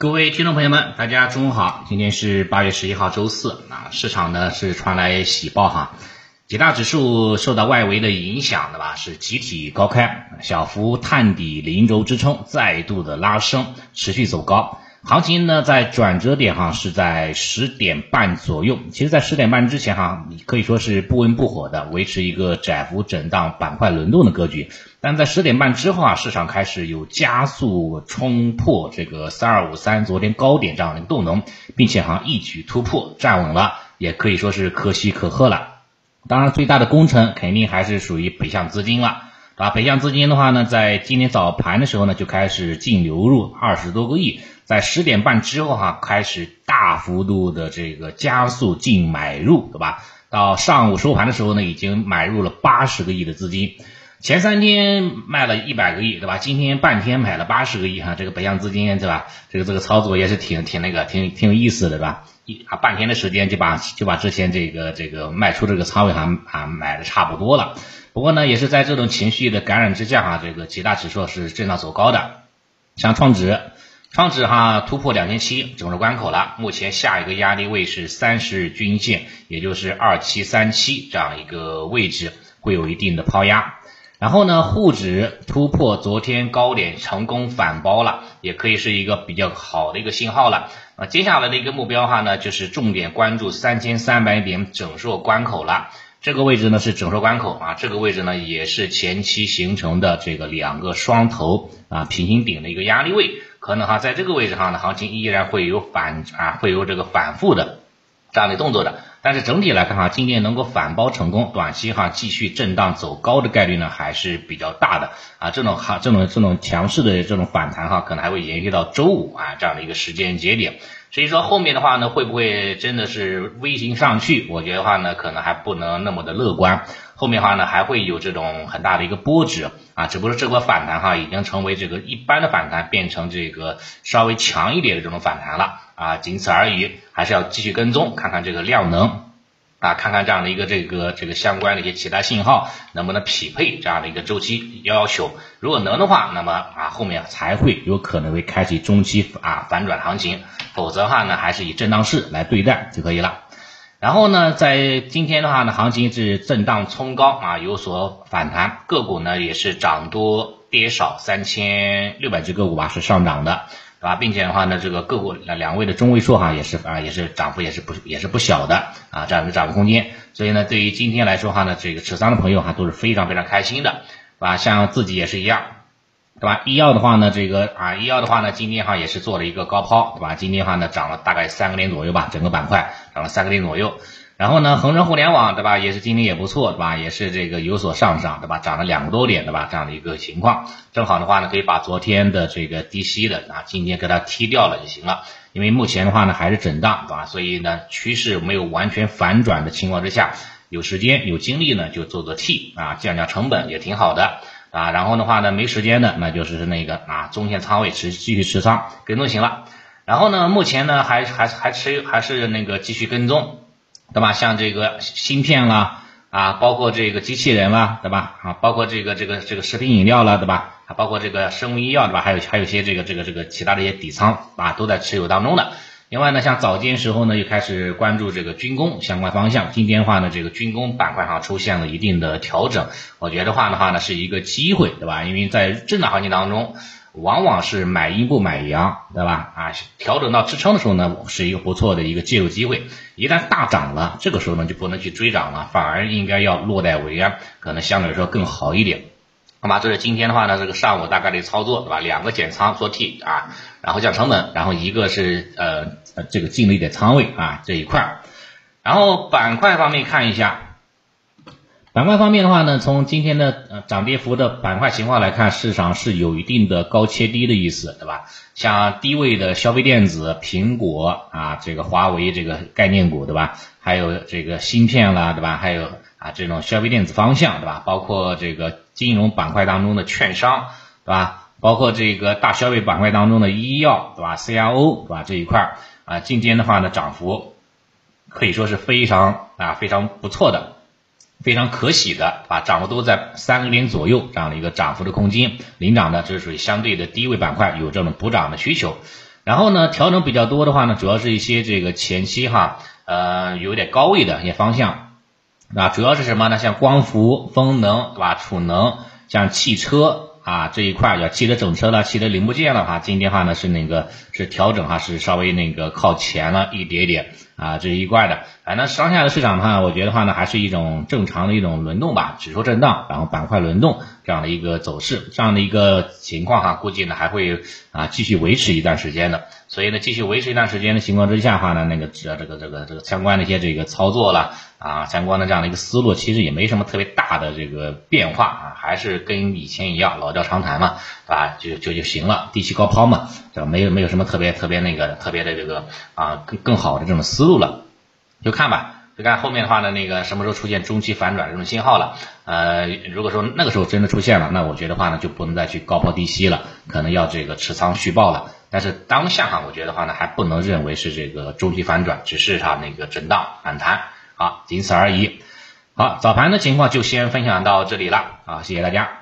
各位听众朋友们，大家中午好，今天是八月十一号周四。啊，市场呢是传来喜报哈，几大指数受到外围的影响的吧，是集体高开，小幅探底零轴支撑，再度的拉升，持续走高。行情呢，在转折点哈是在十点半左右。其实，在十点半之前哈，可以说是不温不火的，维持一个窄幅震荡、板块轮动的格局。但在十点半之后啊，市场开始有加速冲破这个三二五三昨天高点这样的一个动能，并且哈一举突破站稳了，也可以说是可喜可贺了。当然，最大的功臣肯定还是属于北向资金了。啊，北向资金的话呢，在今天早盘的时候呢，就开始净流入二十多个亿，在十点半之后哈，开始大幅度的这个加速净买入，对吧？到上午收盘的时候呢，已经买入了八十个亿的资金，前三天卖了一百个亿，对吧？今天半天买了八十个亿哈，这个北向资金对吧？这个这个操作也是挺挺那个挺挺有意思的，对吧？一啊半天的时间就把就把之前这个这个卖出这个仓位哈啊买的差不多了。不过呢，也是在这种情绪的感染之下哈，这个几大指数是震荡走高的。像创指，创指哈突破两千七整数关口了，目前下一个压力位是三十日均线，也就是二七三七这样一个位置，会有一定的抛压。然后呢，沪指突破昨天高点，成功反包了，也可以是一个比较好的一个信号了。啊，接下来的一个目标哈呢，就是重点关注三千三百点整数关口了。这个位置呢是整数关口啊，这个位置呢也是前期形成的这个两个双头啊平行顶的一个压力位，可能哈在这个位置上呢，行情依然会有反啊会有这个反复的这样的动作的，但是整体来看哈，今天能够反包成功，短期哈继续震荡走高的概率呢还是比较大的啊，这种哈这种这种强势的这种反弹哈，可能还会延续到周五啊这样的一个时间节点。所以说后面的话呢，会不会真的是微型上去？我觉得话呢，可能还不能那么的乐观。后面的话呢，还会有这种很大的一个波折啊，只不过这波反弹哈，已经成为这个一般的反弹，变成这个稍微强一点的这种反弹了啊，仅此而已。还是要继续跟踪，看看这个量能。啊，看看这样的一个这个这个相关的一些其他信号能不能匹配这样的一个周期要求，如果能的话，那么啊后面才会有可能会开启中期啊反转行情，否则的话呢还是以震荡式来对待就可以了。然后呢，在今天的话呢，行情是震荡冲高啊有所反弹，个股呢也是涨多跌少，三千六百只个股吧是上涨的。是吧，并且的话呢，这个个股两两位的中位数哈，也是啊，也是涨幅也是不也是不小的啊，这样的涨幅空间。所以呢，对于今天来说哈呢，这个持仓的朋友哈都是非常非常开心的，对吧？像自己也是一样，对吧？医药的话呢，这个啊，医药的话呢，今天哈也是做了一个高抛，对吧？今天的话呢，涨了大概三个点左右吧，整个板块涨了三个点左右。然后呢，恒生互联网对吧，也是今天也不错对吧，也是这个有所上涨对吧，涨了两个多点对吧，这样的一个情况，正好的话呢，可以把昨天的这个低吸的啊，今天给它踢掉了就行了。因为目前的话呢，还是震荡对吧，所以呢，趋势没有完全反转的情况之下，有时间有精力呢，就做做 T 啊，降降成本也挺好的啊。然后的话呢，没时间的那就是那个啊，中线仓位持继续持仓跟踪行了。然后呢，目前呢，还还还持还是那个继续跟踪。对吧？像这个芯片啦，啊，包括这个机器人啦，对吧？啊，包括这个这个这个食品饮料啦，对吧？啊，包括这个生物医药，对吧？还有还有些这个这个这个其他的一些底仓啊，都在持有当中的。另外呢，像早间时候呢，又开始关注这个军工相关方向。今天的话呢，这个军工板块上出现了一定的调整，我觉得话的话呢，是一个机会，对吧？因为在震荡行情当中。往往是买阴不买阳，对吧？啊，调整到支撑的时候呢，是一个不错的一个介入机会。一旦大涨了，这个时候呢就不能去追涨了，反而应该要落袋为安，可能相对来说更好一点。好吧，这是今天的话呢，这个上午大概的操作，对吧？两个减仓做 T 啊，然后降成本，然后一个是呃这个进了一点仓位啊这一块。然后板块方面看一下。板块方面的话呢，从今天的呃涨跌幅的板块情况来看，市场是有一定的高切低的意思，对吧？像低位的消费电子、苹果啊，这个华为这个概念股，对吧？还有这个芯片啦，对吧？还有啊这种消费电子方向，对吧？包括这个金融板块当中的券商，对吧？包括这个大消费板块当中的医药，对吧？CRO，对吧？这一块啊，今天的话呢，涨幅可以说是非常啊非常不错的。非常可喜的，啊，涨幅都在三个点左右这样的一个涨幅的空间，领涨的这是属于相对的低位板块，有这种补涨的需求。然后呢，调整比较多的话呢，主要是一些这个前期哈，呃，有点高位的一些方向，啊，主要是什么呢？像光伏、风能，对吧？储能，像汽车。啊，这一块叫汽车整车了，汽车零部件的话，今天的话呢是那个是调整哈，是稍微那个靠前了一点点啊，这是一块的。反正当下的市场的话，我觉得话呢还是一种正常的一种轮动吧，指数震荡，然后板块轮动这样的一个走势，这样的一个情况哈，估计呢还会啊继续维持一段时间的。所以呢，继续维持一段时间的情况之下的话呢，那个这这个这个这个相关的一些这个操作了啊，相关的这样的一个思路，其实也没什么特别大的这个变化啊，还是跟以前一样，老调常谈嘛，啊？就就就行了，低吸高抛嘛，这没有没有什么特别特别那个特别的这个啊更更好的这种思路了，就看吧。就看后面的话呢，那个什么时候出现中期反转这种信号了？呃，如果说那个时候真的出现了，那我觉得话呢，就不能再去高抛低吸了，可能要这个持仓续报了。但是当下哈，我觉得话呢，还不能认为是这个中期反转，只是它那个震荡反弹，好，仅此而已。好，早盘的情况就先分享到这里了，啊，谢谢大家。